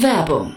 Werbung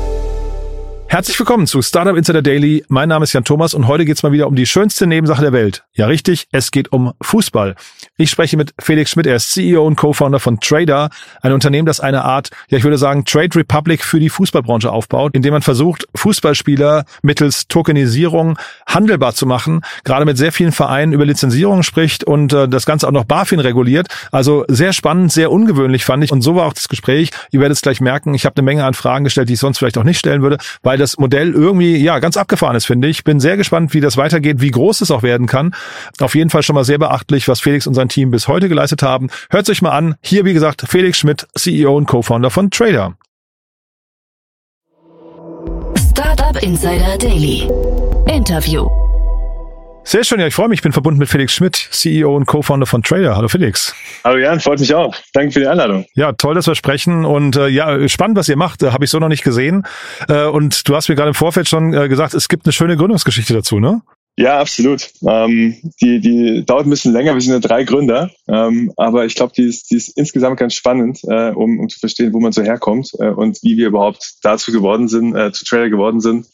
Herzlich willkommen zu Startup Insider Daily. Mein Name ist Jan Thomas und heute geht's mal wieder um die schönste Nebensache der Welt. Ja, richtig, es geht um Fußball. Ich spreche mit Felix Schmidt, er ist CEO und Co-Founder von Trader, ein Unternehmen, das eine Art, ja, ich würde sagen, Trade Republic für die Fußballbranche aufbaut, indem man versucht, Fußballspieler mittels Tokenisierung handelbar zu machen, gerade mit sehr vielen Vereinen über Lizenzierung spricht und äh, das Ganze auch noch BaFin reguliert. Also sehr spannend, sehr ungewöhnlich fand ich und so war auch das Gespräch. Ihr werdet es gleich merken, ich habe eine Menge an Fragen gestellt, die ich sonst vielleicht auch nicht stellen würde, weil das Modell irgendwie ja ganz abgefahren ist, finde ich. Bin sehr gespannt, wie das weitergeht, wie groß es auch werden kann. Auf jeden Fall schon mal sehr beachtlich, was Felix und sein Team bis heute geleistet haben. Hört sich mal an. Hier, wie gesagt, Felix Schmidt, CEO und Co-Founder von Trader. Startup Insider Daily. Interview. Sehr schön, ja, ich freue mich. Ich bin verbunden mit Felix Schmidt, CEO und Co-Founder von Trader. Hallo Felix. Hallo Jan, freut mich auch. Danke für die Einladung. Ja, toll, dass wir sprechen und äh, ja, spannend, was ihr macht. Äh, Habe ich so noch nicht gesehen. Äh, und du hast mir gerade im Vorfeld schon äh, gesagt, es gibt eine schöne Gründungsgeschichte dazu, ne? Ja, absolut. Ähm, die, die dauert ein bisschen länger. Wir sind ja drei Gründer, ähm, aber ich glaube, die ist, die ist insgesamt ganz spannend, äh, um, um zu verstehen, wo man so herkommt äh, und wie wir überhaupt dazu geworden sind, äh, zu Trader geworden sind.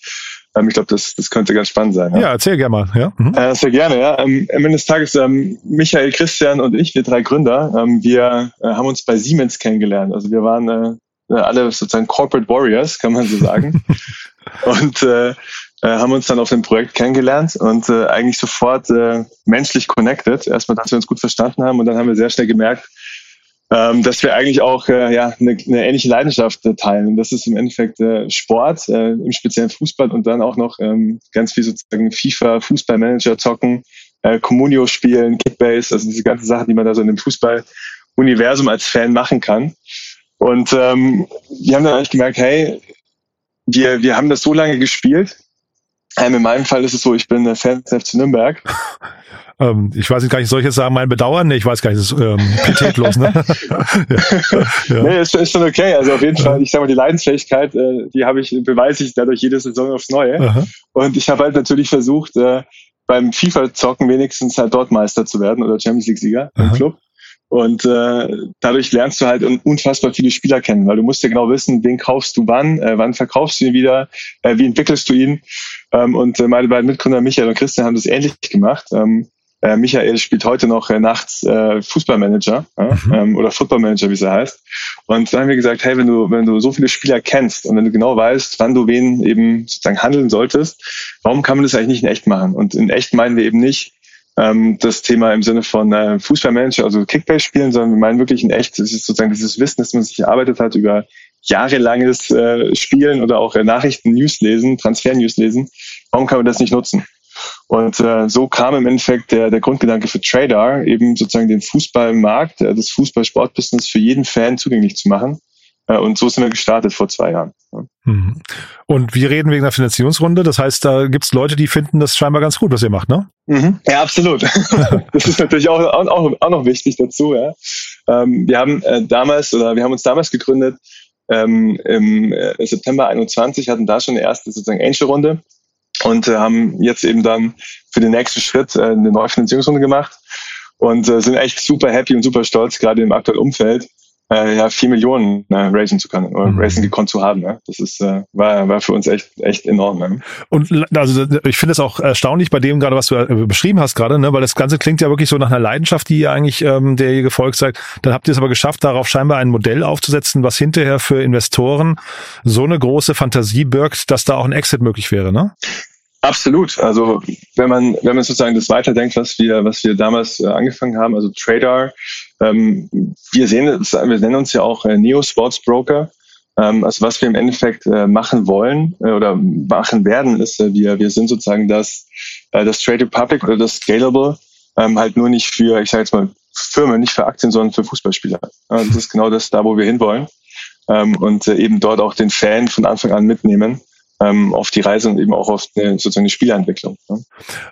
Ähm, ich glaube, das, das könnte ganz spannend sein. Ja, ja erzähl gerne mal. Ja. Mhm. Äh, sehr gerne. Ja. Ähm, am Ende des Tages, ähm, Michael, Christian und ich, wir drei Gründer, ähm, wir äh, haben uns bei Siemens kennengelernt. Also wir waren äh, alle sozusagen Corporate Warriors, kann man so sagen. und äh, äh, haben uns dann auf dem Projekt kennengelernt und äh, eigentlich sofort äh, menschlich connected. Erstmal, dass wir uns gut verstanden haben und dann haben wir sehr schnell gemerkt, ähm, dass wir eigentlich auch äh, ja, eine, eine ähnliche Leidenschaft äh, teilen. Und das ist im Endeffekt äh, Sport, äh, im speziellen Fußball und dann auch noch ähm, ganz viel sozusagen FIFA, Fußballmanager zocken, äh, Communio spielen, Kickbase, also diese ganzen Sachen, die man da so in dem Fußball-Universum als Fan machen kann. Und ähm, wir haben dann eigentlich gemerkt, hey, wir, wir haben das so lange gespielt. Ähm, in meinem Fall ist es so, ich bin Fan des FC Nürnberg. Ähm, ich weiß gar nicht, soll ich jetzt sagen, mein Bedauern? Nee, ich weiß gar nicht, das ist ähm, pietätlos, ne? ja. ja. Nee, ist, ist schon okay. Also auf jeden Fall, ich sag mal, die Leidensfähigkeit, äh, die habe ich, beweise ich dadurch jede Saison aufs Neue. Aha. Und ich habe halt natürlich versucht, äh, beim FIFA-Zocken wenigstens halt dort Meister zu werden oder Champions League-Sieger im Club. Und äh, dadurch lernst du halt unfassbar viele Spieler kennen, weil du musst ja genau wissen, wen kaufst du wann, äh, wann verkaufst du ihn wieder, äh, wie entwickelst du ihn. Ähm, und äh, meine beiden Mitgründer Michael und Christian haben das ähnlich gemacht. Ähm, äh, Michael spielt heute noch äh, nachts äh, Fußballmanager äh, mhm. ähm, oder Footballmanager, wie es heißt. Und dann haben wir gesagt, hey, wenn du, wenn du so viele Spieler kennst und wenn du genau weißt, wann du wen eben sozusagen handeln solltest, warum kann man das eigentlich nicht in echt machen? Und in echt meinen wir eben nicht, ähm, das Thema im Sinne von äh, Fußballmanager, also Kickbase spielen, sondern wir meinen wirklich in echt, das ist sozusagen dieses Wissen, das man sich erarbeitet hat über jahrelanges äh, Spielen oder auch äh, Nachrichten, News lesen, Transfer-News lesen. Warum kann man das nicht nutzen? Und äh, so kam im Endeffekt der, der Grundgedanke für Trader, eben sozusagen den Fußballmarkt, äh, das Fußball-Sportbusiness für jeden Fan zugänglich zu machen. Äh, und so sind wir gestartet vor zwei Jahren. Mhm. Und wir reden wegen der Finanzierungsrunde. Das heißt, da gibt's Leute, die finden das scheinbar ganz gut, was ihr macht, ne? Mhm. Ja, absolut. das ist natürlich auch, auch, auch noch wichtig dazu. Ja. Ähm, wir haben äh, damals oder wir haben uns damals gegründet ähm, im äh, September 21, hatten da schon eine erste sozusagen Angel-Runde und äh, haben jetzt eben dann für den nächsten Schritt äh, eine neue Finanzierungsrunde gemacht und äh, sind echt super happy und super stolz, gerade im aktuellen Umfeld, äh, ja, vier Millionen äh, raisen zu können oder mhm. raisen gekonnt zu haben. Ne? Das ist, äh, war, war für uns echt, echt enorm. Ne? Und also ich finde es auch erstaunlich bei dem gerade, was du äh, beschrieben hast gerade, ne? weil das Ganze klingt ja wirklich so nach einer Leidenschaft, die ihr eigentlich ähm, der ihr gefolgt seid. Dann habt ihr es aber geschafft, darauf scheinbar ein Modell aufzusetzen, was hinterher für Investoren so eine große Fantasie birgt, dass da auch ein Exit möglich wäre, ne? Absolut. Also wenn man wenn man sozusagen das weiterdenkt, was wir was wir damals äh, angefangen haben, also Tradar wir sehen, wir nennen uns ja auch äh, Neo Sports Broker. Ähm, also was wir im Endeffekt äh, machen wollen äh, oder machen werden, ist, wir, wir sind sozusagen das, das Trade Republic oder das Scalable, ähm, halt nur nicht für, ich sage jetzt mal, Firmen, nicht für Aktien, sondern für Fußballspieler. das ist genau das da, wo wir hinwollen. Ähm, und eben dort auch den Fan von Anfang an mitnehmen ähm, auf die Reise und eben auch auf eine, sozusagen eine Spieleentwicklung. Ne?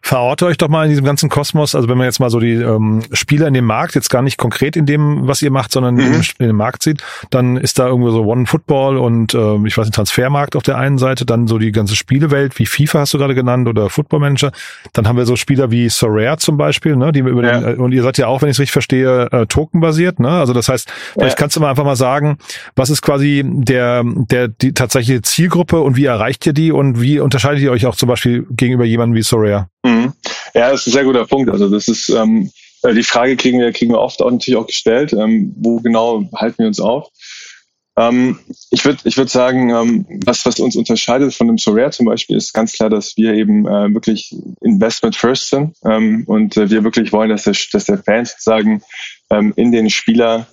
Verorte euch doch mal in diesem ganzen Kosmos, also wenn man jetzt mal so die ähm, Spieler in dem Markt, jetzt gar nicht konkret in dem, was ihr macht, sondern mhm. in dem Markt sieht, dann ist da irgendwo so One Football und äh, ich weiß nicht, Transfermarkt auf der einen Seite, dann so die ganze Spielewelt, wie FIFA hast du gerade genannt oder Football Manager. Dann haben wir so Spieler wie Sorare zum Beispiel, ne, die über ja. den, und ihr seid ja auch, wenn ich es richtig verstehe, äh, tokenbasiert, ne? Also das heißt, vielleicht ja. kannst du mal einfach mal sagen, was ist quasi der, der, die tatsächliche Zielgruppe und wie erreicht erreicht ihr die und wie unterscheidet ihr euch auch zum Beispiel gegenüber jemandem wie Soraya? Mhm. Ja, das ist ein sehr guter Punkt. Also das ist ähm, äh, die Frage kriegen wir kriegen wir oft auch natürlich auch gestellt. Ähm, wo genau halten wir uns auf? Ähm, ich würde ich würde sagen, ähm, was was uns unterscheidet von dem Sorare zum Beispiel ist ganz klar, dass wir eben äh, wirklich Investment First sind ähm, und äh, wir wirklich wollen, dass der dass der Fan sozusagen ähm, in den Spieler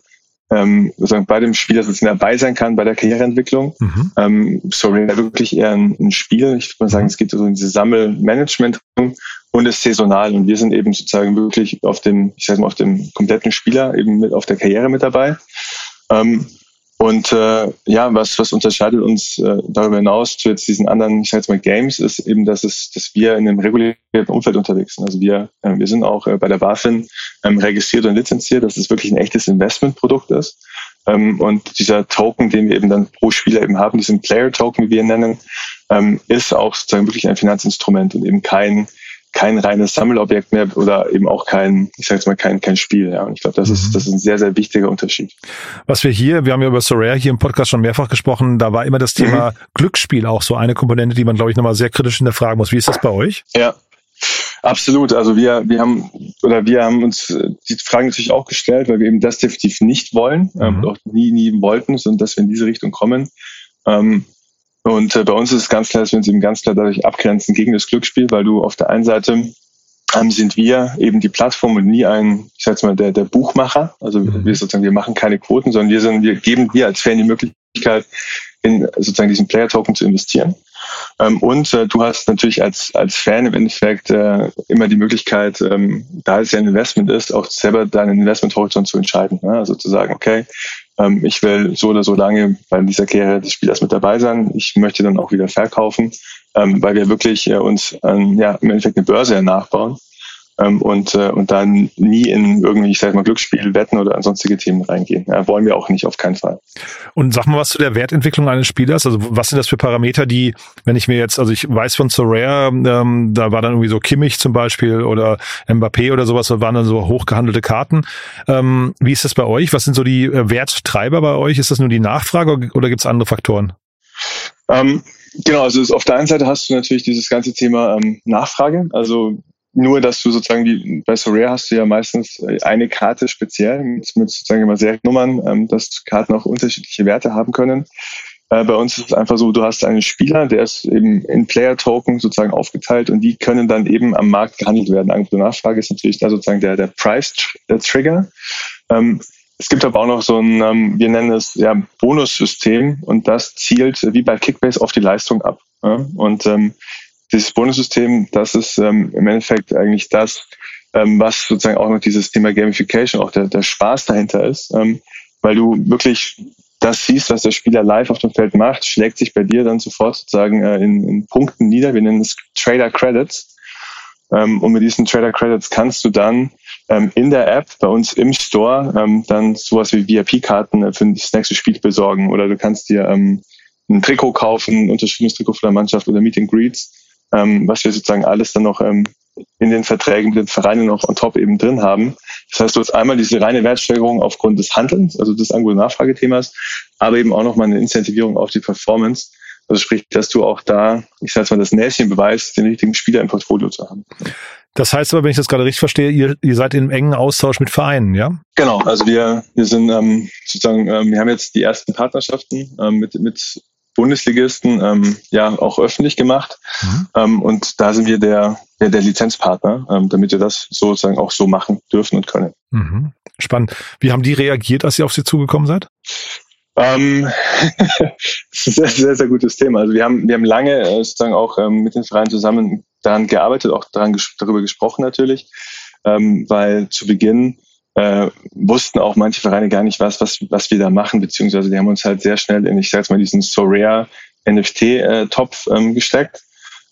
ähm, sozusagen bei dem Spieler sozusagen dabei sein kann bei der Karriereentwicklung. Mhm. Ähm, sorry, wirklich eher ein, ein Spiel. Ich würde mal sagen, es geht so in diese Sammelmanagement und ist saisonal. Und wir sind eben sozusagen wirklich auf dem, ich sag mal, auf dem kompletten Spieler eben mit auf der Karriere mit dabei. Ähm, und äh, ja, was, was unterscheidet uns äh, darüber hinaus zu jetzt diesen anderen, ich sage jetzt mal Games, ist eben, dass es, dass wir in einem regulierten Umfeld unterwegs sind. Also wir, äh, wir sind auch äh, bei der BaFin ähm, registriert und lizenziert, dass es wirklich ein echtes Investmentprodukt ist. Ähm, und dieser Token, den wir eben dann pro Spieler eben haben, diesen Player Token, wie wir ihn nennen, ähm, ist auch sozusagen wirklich ein Finanzinstrument und eben kein kein reines Sammelobjekt mehr oder eben auch kein, ich sage jetzt mal, kein, kein Spiel. Ja. Und ich glaube, das mhm. ist, das ist ein sehr, sehr wichtiger Unterschied. Was wir hier, wir haben ja über Sorare hier im Podcast schon mehrfach gesprochen, da war immer das Thema mhm. Glücksspiel auch so eine Komponente, die man, glaube ich, nochmal sehr kritisch hinterfragen muss. Wie ist das bei euch? Ja, Absolut. Also wir, wir haben oder wir haben uns die Fragen natürlich auch gestellt, weil wir eben das definitiv nicht wollen, ähm, mhm. ähm, auch nie, nie wollten, sondern dass wir in diese Richtung kommen. Ähm, und äh, bei uns ist es ganz klar, dass wir uns eben ganz klar dadurch abgrenzen gegen das Glücksspiel, weil du auf der einen Seite ähm, sind wir eben die Plattform und nie ein, ich sag jetzt mal, der, der Buchmacher. Also mhm. wir sozusagen, wir machen keine Quoten, sondern wir sind, wir geben dir als Fan die Möglichkeit, in sozusagen diesen Player-Token zu investieren. Ähm, und äh, du hast natürlich als, als Fan im Endeffekt äh, immer die Möglichkeit, ähm, da es ja ein Investment ist, auch selber deinen Investment-Horizont zu entscheiden. Ne? Also zu sagen, okay, ähm, ich will so oder so lange bei dieser Karriere des Spielers mit dabei sein. Ich möchte dann auch wieder verkaufen, ähm, weil wir wirklich äh, uns ähm, ja, im Endeffekt eine Börse nachbauen ähm, und, äh, und dann nie in irgendwie, ich sag mal, Glücksspiel, Wetten oder sonstige Themen reingehen. Ja, wollen wir auch nicht, auf keinen Fall. Und sag mal was zu der Wertentwicklung eines Spielers. Also was sind das für Parameter, die, wenn ich mir jetzt, also ich weiß von Sorare, ähm, da war dann irgendwie so Kimmich zum Beispiel oder Mbappé oder sowas, da waren dann so hochgehandelte Karten. Ähm, wie ist das bei euch? Was sind so die äh, Werttreiber bei euch? Ist das nur die Nachfrage oder gibt es andere Faktoren? Ähm, Genau, also auf der einen Seite hast du natürlich dieses ganze Thema ähm, Nachfrage. Also nur, dass du sozusagen die, bei Sorare hast du ja meistens eine Karte speziell mit, mit sozusagen immer Seriennummern, ähm, dass Karten auch unterschiedliche Werte haben können. Äh, bei uns ist es einfach so, du hast einen Spieler, der ist eben in Player-Token sozusagen aufgeteilt und die können dann eben am Markt gehandelt werden. Angebot und Nachfrage ist natürlich da sozusagen der, der Price-Trigger. Ähm, es gibt aber auch noch so ein, ähm, wir nennen es ja Bonussystem und das zielt wie bei Kickbase auf die Leistung ab. Ja? Und ähm, dieses Bonussystem, das ist ähm, im Endeffekt eigentlich das, ähm, was sozusagen auch noch dieses Thema Gamification, auch der, der Spaß dahinter ist, ähm, weil du wirklich das siehst, was der Spieler live auf dem Feld macht, schlägt sich bei dir dann sofort sozusagen äh, in, in Punkten nieder. Wir nennen es Trader Credits. Ähm, und mit diesen Trader Credits kannst du dann ähm, in der App bei uns im Store ähm, dann sowas wie VIP-Karten äh, für das nächste Spiel besorgen oder du kannst dir ähm, ein Trikot kaufen, ein unterschriebenes Trikot von der Mannschaft oder Meet and Greets ähm, was wir sozusagen alles dann noch ähm, in den Verträgen mit den Vereinen noch on top eben drin haben. Das heißt, du hast einmal diese reine Wertsteigerung aufgrund des Handelns, also des Angebot-Nachfragethemas, aber eben auch nochmal eine Incentivierung auf die Performance. Also sprich, dass du auch da, ich sage mal, das Näschen beweist, den richtigen Spieler im Portfolio zu haben. Das heißt aber, wenn ich das gerade richtig verstehe, ihr, ihr seid in engen Austausch mit Vereinen, ja? Genau, also wir, wir sind ähm, sozusagen, ähm, wir haben jetzt die ersten Partnerschaften ähm, mit, mit Bundesligisten ähm, ja auch öffentlich gemacht. Mhm. Ähm, und da sind wir der, der, der Lizenzpartner, ähm, damit wir das sozusagen auch so machen dürfen und können. Mhm. Spannend. Wie haben die reagiert, als ihr auf sie zugekommen seid? Ähm, das ist ein sehr, sehr, sehr gutes Thema. Also wir haben, wir haben lange äh, sozusagen auch ähm, mit den Vereinen zusammen daran gearbeitet, auch daran ges darüber gesprochen natürlich, ähm, weil zu Beginn äh, wussten auch manche Vereine gar nicht was, was, was wir da machen, beziehungsweise die haben uns halt sehr schnell in, ich sag mal, diesen Sorare NFT-Topf äh, ähm, gesteckt,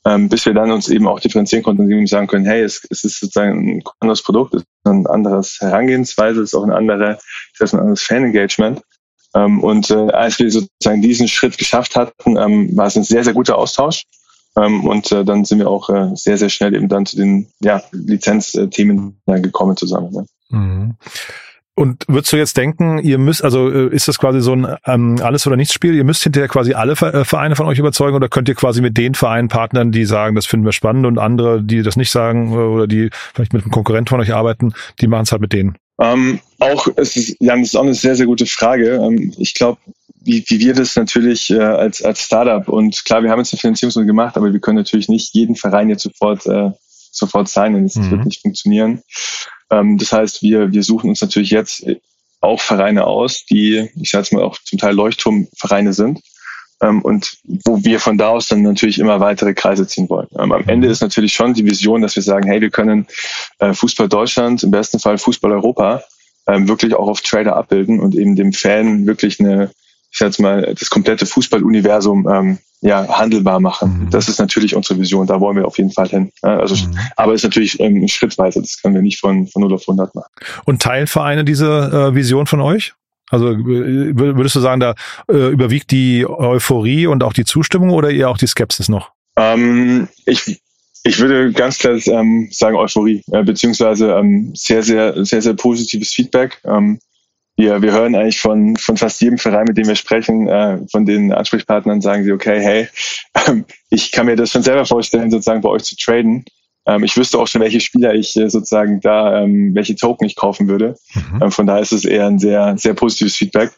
ähm, bis wir dann uns eben auch differenzieren konnten und eben sagen können, hey, es, es ist sozusagen ein anderes Produkt, es ist ein anderes Herangehensweise, es ist auch eine andere, ich sag mal, ein anderes Fan-Engagement. Ähm, und äh, als wir sozusagen diesen Schritt geschafft hatten, ähm, war es ein sehr, sehr guter Austausch. Ähm, und äh, dann sind wir auch äh, sehr, sehr schnell eben dann zu den ja, Lizenzthemen gekommen zusammen. Ne? Mhm. Und würdest du jetzt denken, ihr müsst, also äh, ist das quasi so ein ähm, Alles- oder Nichts-Spiel? Ihr müsst hinterher quasi alle äh, Vereine von euch überzeugen oder könnt ihr quasi mit den Vereinen partnern, die sagen, das finden wir spannend und andere, die das nicht sagen oder die vielleicht mit einem Konkurrenten von euch arbeiten, die machen es halt mit denen? Ähm, auch, es ist, Jan, das ist auch eine sehr, sehr gute Frage. Ähm, ich glaube, wie, wie wir das natürlich äh, als, als Startup und klar, wir haben jetzt eine Finanzierungsrunde gemacht, aber wir können natürlich nicht jeden Verein jetzt sofort, äh, sofort sein, das mhm. wird nicht funktionieren. Ähm, das heißt, wir, wir suchen uns natürlich jetzt auch Vereine aus, die, ich sage mal, auch zum Teil Leuchtturmvereine sind. Ähm, und wo wir von da aus dann natürlich immer weitere Kreise ziehen wollen. Ähm, am Ende ist natürlich schon die Vision, dass wir sagen, hey, wir können äh, Fußball Deutschland, im besten Fall Fußball Europa, ähm, wirklich auch auf Trader abbilden und eben dem Fan wirklich eine, ich sag jetzt mal, das komplette Fußballuniversum ähm, ja, handelbar machen. Mhm. Das ist natürlich unsere Vision, da wollen wir auf jeden Fall hin. Also, mhm. Aber es ist natürlich ähm, schrittweise, das können wir nicht von, von 0 auf 100 machen. Und teilen Vereine diese äh, Vision von euch? Also äh, würdest du sagen, da äh, überwiegt die Euphorie und auch die Zustimmung oder eher auch die Skepsis noch? Ähm, ich, ich würde ganz klar ähm, sagen Euphorie, äh, beziehungsweise ähm, sehr, sehr, sehr, sehr positives Feedback. Ähm, wir, wir hören eigentlich von, von fast jedem Verein, mit dem wir sprechen, äh, von den Ansprechpartnern sagen sie, okay, hey, äh, ich kann mir das schon selber vorstellen, sozusagen bei euch zu traden. Ähm, ich wüsste auch schon, welche Spieler ich äh, sozusagen da, ähm, welche Token ich kaufen würde. Mhm. Ähm, von daher ist es eher ein sehr, sehr positives Feedback.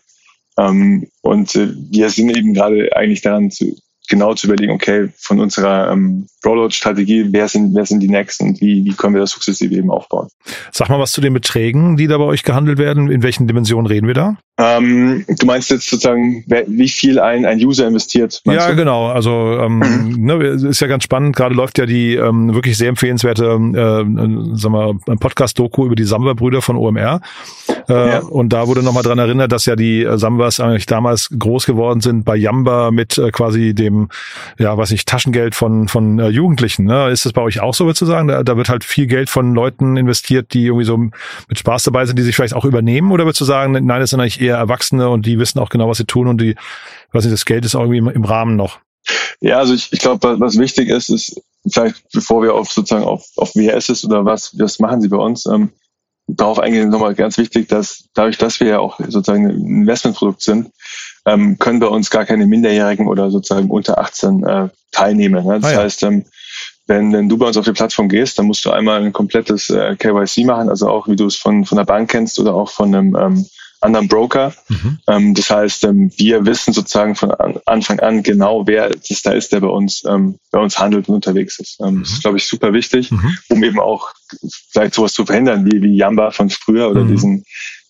Ähm, und äh, wir sind eben gerade eigentlich daran zu, genau zu überlegen, okay, von unserer ähm, Rollout-Strategie, wer sind, wer sind die Nächsten und wie, wie können wir das sukzessive eben aufbauen. Sag mal was zu den Beträgen, die da bei euch gehandelt werden. In welchen Dimensionen reden wir da? Ähm, du meinst jetzt sozusagen, wie viel ein, ein User investiert? Ja, du? genau. Also ähm, mhm. ne, ist ja ganz spannend. Gerade läuft ja die ähm, wirklich sehr empfehlenswerte äh, sag mal, Podcast-Doku über die Samba-Brüder von OMR. Äh, ja. Und da wurde nochmal dran erinnert, dass ja die äh, Sambas eigentlich damals groß geworden sind bei Yamba mit äh, quasi dem, ja, was ich, Taschengeld von, von äh, Jugendlichen. Ne? Ist das bei euch auch so, würdest du sagen? Da, da wird halt viel Geld von Leuten investiert, die irgendwie so mit Spaß dabei sind, die sich vielleicht auch übernehmen? Oder würdest du sagen, nein, das sind eigentlich eher Erwachsene und die wissen auch genau, was sie tun und die, weiß nicht, das Geld ist auch irgendwie im, im Rahmen noch? Ja, also ich, ich glaube, was wichtig ist, ist vielleicht, bevor wir auf sozusagen auf, auf ist oder was, was machen sie bei uns, ähm, darauf eingehen nochmal ganz wichtig, dass dadurch, dass wir ja auch sozusagen ein Investmentprodukt sind, ähm, können bei uns gar keine Minderjährigen oder sozusagen unter 18 äh, teilnehmen. Ne? Das ah, ja. heißt, ähm, wenn, wenn du bei uns auf die Plattform gehst, dann musst du einmal ein komplettes äh, KYC machen, also auch wie du es von, von der Bank kennst oder auch von einem ähm, anderen Broker. Mhm. Ähm, das heißt, ähm, wir wissen sozusagen von an, Anfang an genau, wer das da ist, der bei uns, ähm, bei uns handelt und unterwegs ist. Ähm, mhm. Das ist, glaube ich, super wichtig, mhm. um eben auch vielleicht sowas zu verhindern, wie, wie Yamba von früher oder mhm. diesen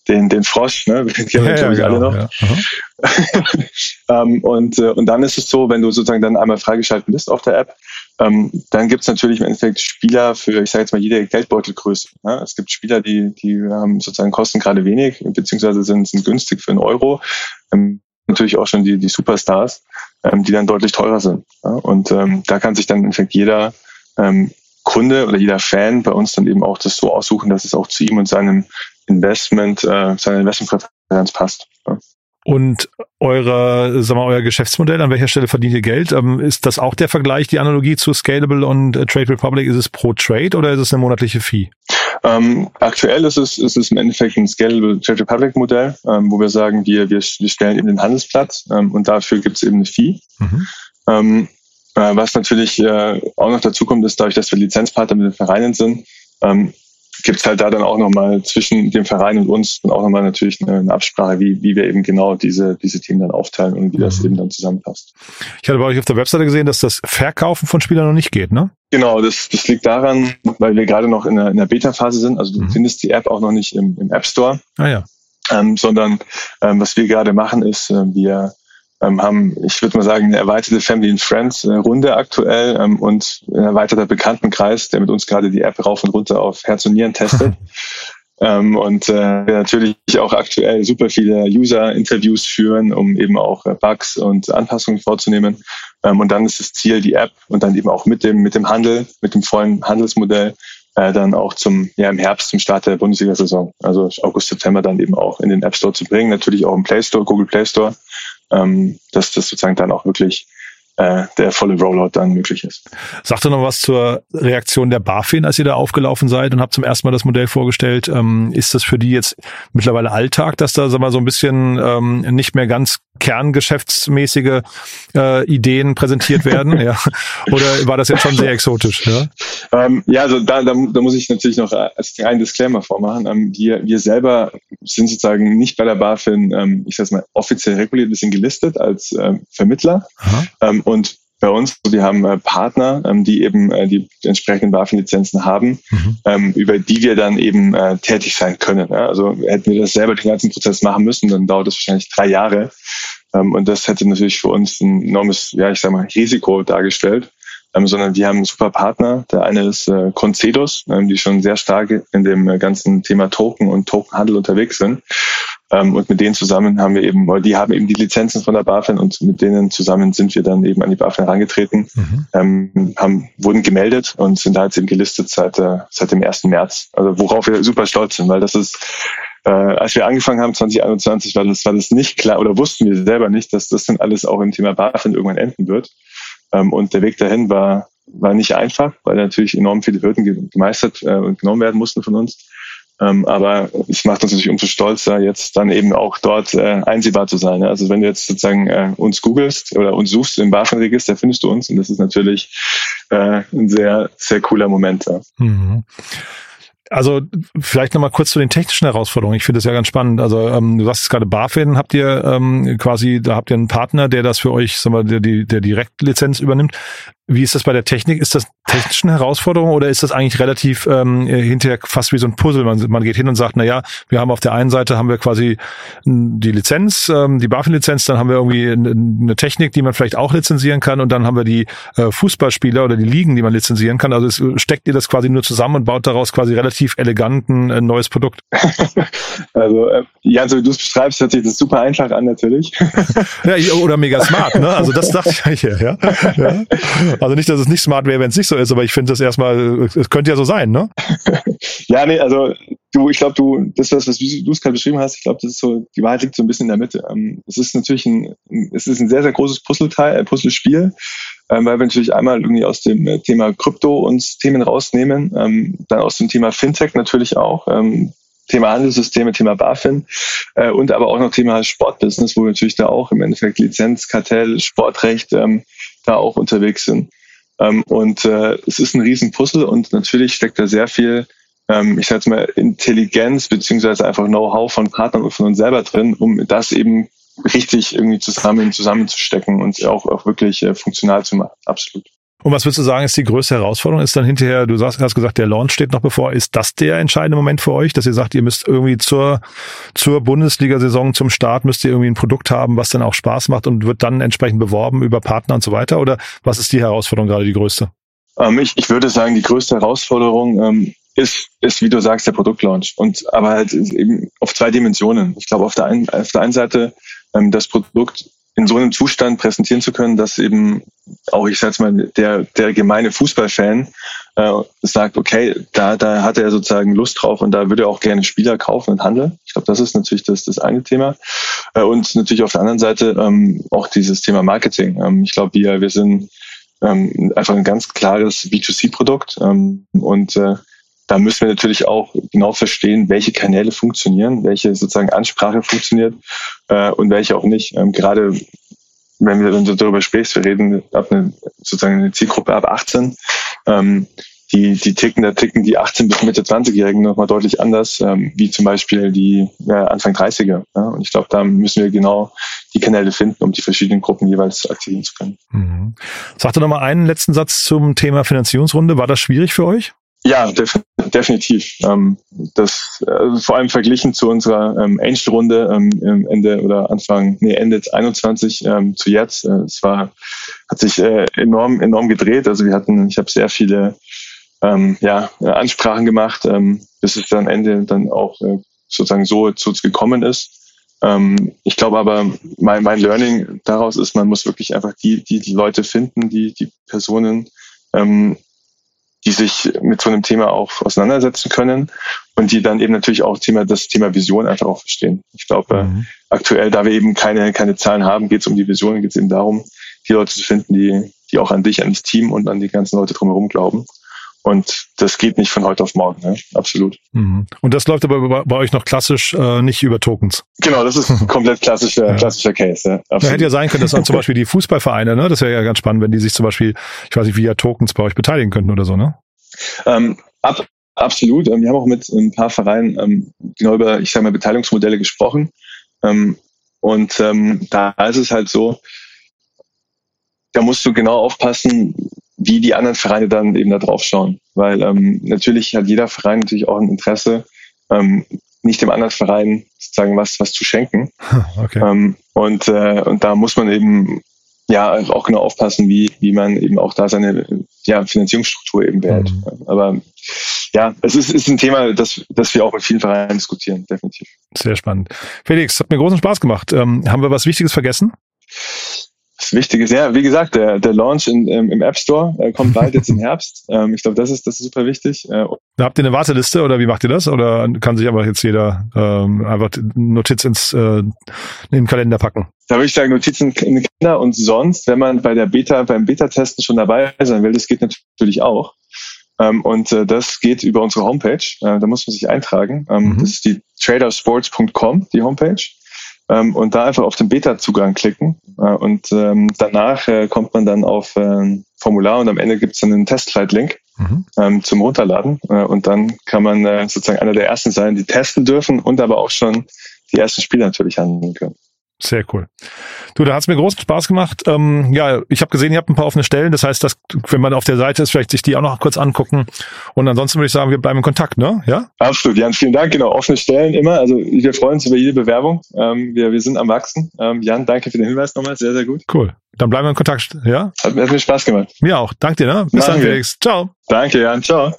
den, den Frosch, ne? Die kennen ja, glaube ich, ja, alle genau, noch. Ja. ähm, und, äh, und dann ist es so, wenn du sozusagen dann einmal freigeschalten bist auf der App, ähm, dann gibt es natürlich im Endeffekt Spieler für, ich sage jetzt mal, jede Geldbeutelgröße. Ne? Es gibt Spieler, die, die haben sozusagen kosten gerade wenig, beziehungsweise sind, sind günstig für einen Euro. Ähm, natürlich auch schon die, die Superstars, ähm, die dann deutlich teurer sind. Ja? Und ähm, da kann sich dann im Endeffekt jeder ähm, Kunde oder jeder Fan bei uns dann eben auch das so aussuchen, dass es auch zu ihm und seinem Investment, äh, seiner Investmentpräferenz passt. Ja. Und eure, sag mal, euer Geschäftsmodell, an welcher Stelle verdient ihr Geld? Ähm, ist das auch der Vergleich, die Analogie zu Scalable und äh, Trade Republic? Ist es pro Trade oder ist es eine monatliche Fee? Ähm, aktuell ist es, ist es im Endeffekt ein Scalable Trade Republic Modell, ähm, wo wir sagen, wir, wir, wir stellen eben den Handelsplatz ähm, und dafür gibt es eben eine Fee. Mhm. Ähm, äh, was natürlich äh, auch noch dazu kommt, ist dadurch, dass wir Lizenzpartner mit den Vereinen sind, ähm, gibt es halt da dann auch nochmal zwischen dem Verein und uns dann auch nochmal natürlich eine, eine, Absprache, wie, wie wir eben genau diese, diese Themen dann aufteilen und wie das mhm. eben dann zusammenpasst. Ich hatte bei euch auf der Webseite gesehen, dass das Verkaufen von Spielern noch nicht geht, ne? Genau, das, das liegt daran, weil wir gerade noch in der, in der Beta-Phase sind. Also du mhm. findest die App auch noch nicht im, im App Store. Ah ja. Ähm, sondern ähm, was wir gerade machen, ist, äh, wir haben, ich würde mal sagen, eine erweiterte Family and Friends äh, Runde aktuell ähm, und ein erweiterter Bekanntenkreis, der mit uns gerade die App rauf und runter auf Herz und Nieren testet. ähm, und äh, natürlich auch aktuell super viele User-Interviews führen, um eben auch äh, Bugs und Anpassungen vorzunehmen. Ähm, und dann ist das Ziel, die App und dann eben auch mit dem, mit dem Handel, mit dem vollen Handelsmodell äh, dann auch zum, ja, im Herbst zum Start der Bundesliga-Saison, also August, September dann eben auch in den App Store zu bringen, natürlich auch im Play Store, Google Play Store, ähm, dass das sozusagen dann auch wirklich äh, der volle Rollout dann möglich ist. Sagt ihr noch was zur Reaktion der BaFin, als ihr da aufgelaufen seid und habt zum ersten Mal das Modell vorgestellt? Ähm, ist das für die jetzt mittlerweile Alltag, dass da sag mal, so ein bisschen ähm, nicht mehr ganz kerngeschäftsmäßige äh, Ideen präsentiert werden? ja. Oder war das jetzt schon sehr exotisch? Ja, ähm, ja also da, da, da muss ich natürlich noch als einen Disclaimer vormachen. Ähm, wir, wir selber sind sozusagen nicht bei der BaFin, ähm, ich sag's mal, offiziell reguliert, wir sind gelistet als ähm, Vermittler. Ähm, und bei uns. Wir haben äh, Partner, ähm, die eben äh, die entsprechenden BaFin-Lizenzen haben, mhm. ähm, über die wir dann eben äh, tätig sein können. Ja? Also hätten wir das selber den ganzen Prozess machen müssen, dann dauert das wahrscheinlich drei Jahre. Ähm, und das hätte natürlich für uns ein enormes, ja, ich sag mal, Risiko dargestellt. Ähm, sondern wir haben einen super Partner. Der eine ist äh, Concedus, ähm, die schon sehr stark in dem äh, ganzen Thema Token und Tokenhandel unterwegs sind. Ähm, und mit denen zusammen haben wir eben, die haben eben die Lizenzen von der BaFin und mit denen zusammen sind wir dann eben an die BaFin herangetreten, mhm. ähm, haben, wurden gemeldet und sind da jetzt eben gelistet seit, äh, seit dem 1. März. Also worauf wir super stolz sind, weil das ist äh, als wir angefangen haben, 2021, war das, war das nicht klar oder wussten wir selber nicht, dass das dann alles auch im Thema BaFin irgendwann enden wird. Ähm, und der Weg dahin war, war nicht einfach, weil natürlich enorm viele Hürden gemeistert äh, und genommen werden mussten von uns. Ähm, aber es macht uns natürlich umso stolzer, jetzt dann eben auch dort äh, einsehbar zu sein. Also wenn du jetzt sozusagen äh, uns googelst oder uns suchst im BaFin-Register, findest du uns und das ist natürlich äh, ein sehr, sehr cooler Moment. Ja. Mhm. Also vielleicht nochmal kurz zu den technischen Herausforderungen. Ich finde das ja ganz spannend. Also ähm, du sagst gerade BaFin, habt ihr ähm, quasi, da habt ihr einen Partner, der das für euch, sagen wir, der die der Direktlizenz übernimmt. Wie ist das bei der Technik? Ist das technischen Herausforderung oder ist das eigentlich relativ ähm, hinterher fast wie so ein Puzzle? Man, man geht hin und sagt, na ja, wir haben auf der einen Seite haben wir quasi die Lizenz, ähm, die BaFin-Lizenz, dann haben wir irgendwie eine Technik, die man vielleicht auch lizenzieren kann und dann haben wir die äh, Fußballspieler oder die Ligen, die man lizenzieren kann. Also es, steckt ihr das quasi nur zusammen und baut daraus quasi relativ eleganten äh, neues Produkt. also äh, ja, so wie du es beschreibst, hört sich das super einfach an natürlich. ja, oder mega smart, ne? Also das dachte ich hier, ja. ja. Also nicht, dass es nicht smart wäre, wenn es nicht so ist, aber ich finde das erstmal, es könnte ja so sein, ne? ja, nee, also du, ich glaube, du, das, was, was du es gerade beschrieben hast, ich glaube, das ist so, die Wahrheit liegt so ein bisschen in der Mitte. Ähm, es ist natürlich ein, es ist ein sehr, sehr großes Puzzleteil, äh, Puzzlespiel, ähm, weil wir natürlich einmal irgendwie aus dem äh, Thema Krypto uns Themen rausnehmen, ähm, dann aus dem Thema Fintech natürlich auch. Ähm, Thema Handelssysteme, Thema BaFin äh, und aber auch noch Thema Sportbusiness, wo wir natürlich da auch im Endeffekt Lizenz, Kartell, Sportrecht ähm, da auch unterwegs sind. Ähm, und äh, es ist ein Riesenpuzzle und natürlich steckt da sehr viel, ähm, ich sage jetzt mal, Intelligenz beziehungsweise einfach Know-how von Partnern und von uns selber drin, um das eben richtig irgendwie zusammen zusammenzustecken und auch, auch wirklich äh, funktional zu machen. Absolut. Und was würdest du sagen, ist die größte Herausforderung? Ist dann hinterher, du hast, hast gesagt, der Launch steht noch bevor. Ist das der entscheidende Moment für euch, dass ihr sagt, ihr müsst irgendwie zur, zur Bundesliga-Saison, zum Start, müsst ihr irgendwie ein Produkt haben, was dann auch Spaß macht und wird dann entsprechend beworben über Partner und so weiter? Oder was ist die Herausforderung gerade die größte? Ähm, ich, ich würde sagen, die größte Herausforderung ähm, ist, ist, wie du sagst, der Produktlaunch. Und aber halt eben auf zwei Dimensionen. Ich glaube, auf der einen, auf der einen Seite ähm, das Produkt in so einem Zustand präsentieren zu können, dass eben auch, ich sag's mal, der, der gemeine Fußballfan äh, sagt, okay, da, da hat er sozusagen Lust drauf und da würde er auch gerne Spieler kaufen und handeln. Ich glaube, das ist natürlich das, das eine Thema. Äh, und natürlich auf der anderen Seite ähm, auch dieses Thema Marketing. Ähm, ich glaube, wir, wir sind ähm, einfach ein ganz klares B2C-Produkt ähm, und äh, da müssen wir natürlich auch genau verstehen, welche Kanäle funktionieren, welche sozusagen Ansprache funktioniert äh, und welche auch nicht. Ähm, gerade wenn wir dann so darüber sprechen, wir reden ab eine, sozusagen eine Zielgruppe ab 18. Ähm, die, die ticken, da ticken die 18 bis Mitte 20-Jährigen nochmal deutlich anders, ähm, wie zum Beispiel die ja, Anfang 30er. Ja? Und ich glaube, da müssen wir genau die Kanäle finden, um die verschiedenen Gruppen jeweils aktivieren zu können. Mhm. Sag doch nochmal einen letzten Satz zum Thema Finanzierungsrunde. War das schwierig für euch? Ja, def definitiv. Ähm, das äh, vor allem verglichen zu unserer ähm, Angel-Runde ähm, Ende oder Anfang, nee, Ende 21 ähm, zu jetzt. Äh, es war, hat sich äh, enorm, enorm gedreht. Also wir hatten, ich habe sehr viele ähm, ja, Ansprachen gemacht, ähm, bis es dann Ende dann auch äh, sozusagen so zu uns gekommen ist. Ähm, ich glaube aber, mein, mein Learning daraus ist, man muss wirklich einfach die, die, die Leute finden, die, die Personen, ähm, die sich mit so einem Thema auch auseinandersetzen können und die dann eben natürlich auch Thema, das Thema Vision einfach auch verstehen. Ich glaube, mhm. aktuell, da wir eben keine, keine Zahlen haben, geht es um die Vision, geht es eben darum, die Leute zu finden, die, die auch an dich, an das Team und an die ganzen Leute drumherum glauben. Und das geht nicht von heute auf morgen, ne? absolut. Mhm. Und das läuft aber bei, bei euch noch klassisch äh, nicht über Tokens. Genau, das ist komplett klassischer, ja. klassischer Case. Ja, absolut. Ja, hätte ja sein können, dass dann zum Beispiel die Fußballvereine, ne, das wäre ja ganz spannend, wenn die sich zum Beispiel, ich weiß nicht, via Tokens bei euch beteiligen könnten oder so, ne? Ähm, ab, absolut. Ähm, wir haben auch mit ein paar Vereinen ähm, genau über, ich sage mal, Beteiligungsmodelle gesprochen. Ähm, und ähm, da ist es halt so, da musst du genau aufpassen, wie die anderen Vereine dann eben da drauf schauen. Weil ähm, natürlich hat jeder Verein natürlich auch ein Interesse, ähm, nicht dem anderen Verein sozusagen was, was zu schenken. Okay. Ähm, und, äh, und da muss man eben ja auch genau aufpassen, wie, wie man eben auch da seine ja, Finanzierungsstruktur eben wählt. Mhm. Aber ja, es ist, ist ein Thema, das, das wir auch mit vielen Vereinen diskutieren, definitiv. Sehr spannend. Felix, hat mir großen Spaß gemacht. Ähm, haben wir was Wichtiges vergessen? Das Wichtige ist, ja, wie gesagt, der, der Launch in, im, App Store äh, kommt bald jetzt im Herbst. Ähm, ich glaube, das ist, das ist super wichtig. Äh, Habt ihr eine Warteliste oder wie macht ihr das? Oder kann sich aber jetzt jeder ähm, einfach Notiz ins äh, in den Kalender packen? Da würde ich sagen, Notizen in den Kalender und sonst, wenn man bei der Beta, beim Beta-Testen schon dabei sein will, das geht natürlich auch. Ähm, und äh, das geht über unsere Homepage. Äh, da muss man sich eintragen. Ähm, mhm. Das ist die tradersports.com, die Homepage ähm, und da einfach auf den Beta-Zugang klicken äh, und ähm, danach äh, kommt man dann auf ein Formular und am Ende gibt es dann einen Testflight-Link mhm. ähm, zum Runterladen und dann kann man äh, sozusagen einer der ersten sein, die testen dürfen und aber auch schon die ersten Spiele natürlich handeln können. Sehr cool. Du, da hat's mir großen Spaß gemacht. Ähm, ja, ich habe gesehen, ihr habt ein paar offene Stellen. Das heißt, dass, wenn man auf der Seite ist, vielleicht sich die auch noch kurz angucken. Und ansonsten würde ich sagen, wir bleiben in Kontakt, ne? Ja? Absolut, Jan, vielen Dank. Genau, offene Stellen immer. Also wir freuen uns über jede Bewerbung. Ähm, wir, wir sind am Wachsen. Ähm, Jan, danke für den Hinweis nochmal. Sehr, sehr gut. Cool. Dann bleiben wir in Kontakt, ja? Hat, hat mir Spaß gemacht. Mir auch. Danke dir, ne? Bis danke. dann, Felix. Ciao. Danke, Jan. Ciao.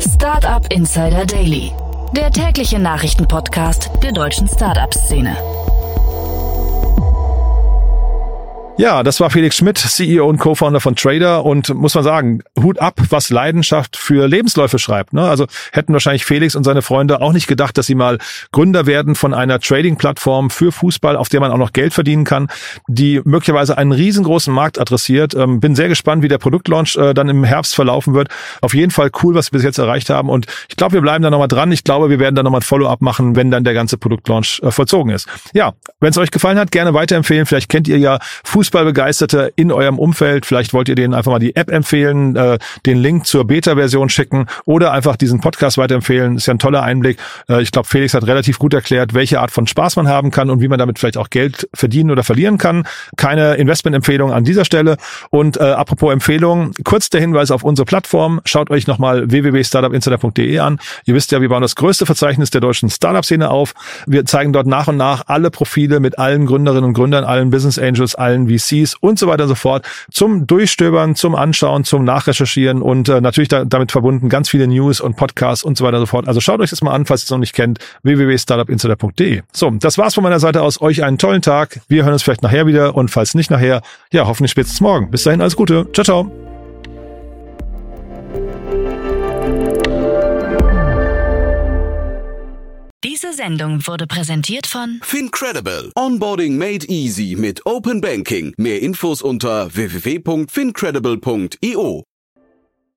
Startup Insider Daily der tägliche Nachrichtenpodcast der deutschen Startup-Szene. Ja, das war Felix Schmidt, CEO und Co-Founder von Trader und muss man sagen, Hut ab, was Leidenschaft für Lebensläufe schreibt. Ne? Also hätten wahrscheinlich Felix und seine Freunde auch nicht gedacht, dass sie mal Gründer werden von einer Trading-Plattform für Fußball, auf der man auch noch Geld verdienen kann, die möglicherweise einen riesengroßen Markt adressiert. Ähm, bin sehr gespannt, wie der Produktlaunch äh, dann im Herbst verlaufen wird. Auf jeden Fall cool, was wir bis jetzt erreicht haben und ich glaube, wir bleiben da nochmal dran. Ich glaube, wir werden da nochmal ein Follow-up machen, wenn dann der ganze Produktlaunch äh, vollzogen ist. Ja, wenn es euch gefallen hat, gerne weiterempfehlen. Vielleicht kennt ihr ja Fußball Fußballbegeisterte in eurem Umfeld. Vielleicht wollt ihr denen einfach mal die App empfehlen, äh, den Link zur Beta-Version schicken oder einfach diesen Podcast weiterempfehlen. Ist ja ein toller Einblick. Äh, ich glaube, Felix hat relativ gut erklärt, welche Art von Spaß man haben kann und wie man damit vielleicht auch Geld verdienen oder verlieren kann. Keine Investmentempfehlung an dieser Stelle. Und äh, apropos Empfehlung, kurz der Hinweis auf unsere Plattform. Schaut euch nochmal www.startupinsider.de an. Ihr wisst ja, wir bauen das größte Verzeichnis der deutschen Startup-Szene auf. Wir zeigen dort nach und nach alle Profile mit allen Gründerinnen und Gründern, allen Business Angels, allen VCs und so weiter und so fort zum Durchstöbern, zum Anschauen, zum Nachrecherchieren und äh, natürlich da, damit verbunden ganz viele News und Podcasts und so weiter und so fort. Also schaut euch das mal an, falls ihr es noch nicht kennt, www.startupinsider.de. So, das war's von meiner Seite aus. Euch einen tollen Tag. Wir hören uns vielleicht nachher wieder und falls nicht nachher, ja, hoffentlich spätestens morgen. Bis dahin alles Gute. Ciao, ciao. Diese Sendung wurde präsentiert von Fincredible. Onboarding made easy mit Open Banking. Mehr Infos unter www.fincredible.io.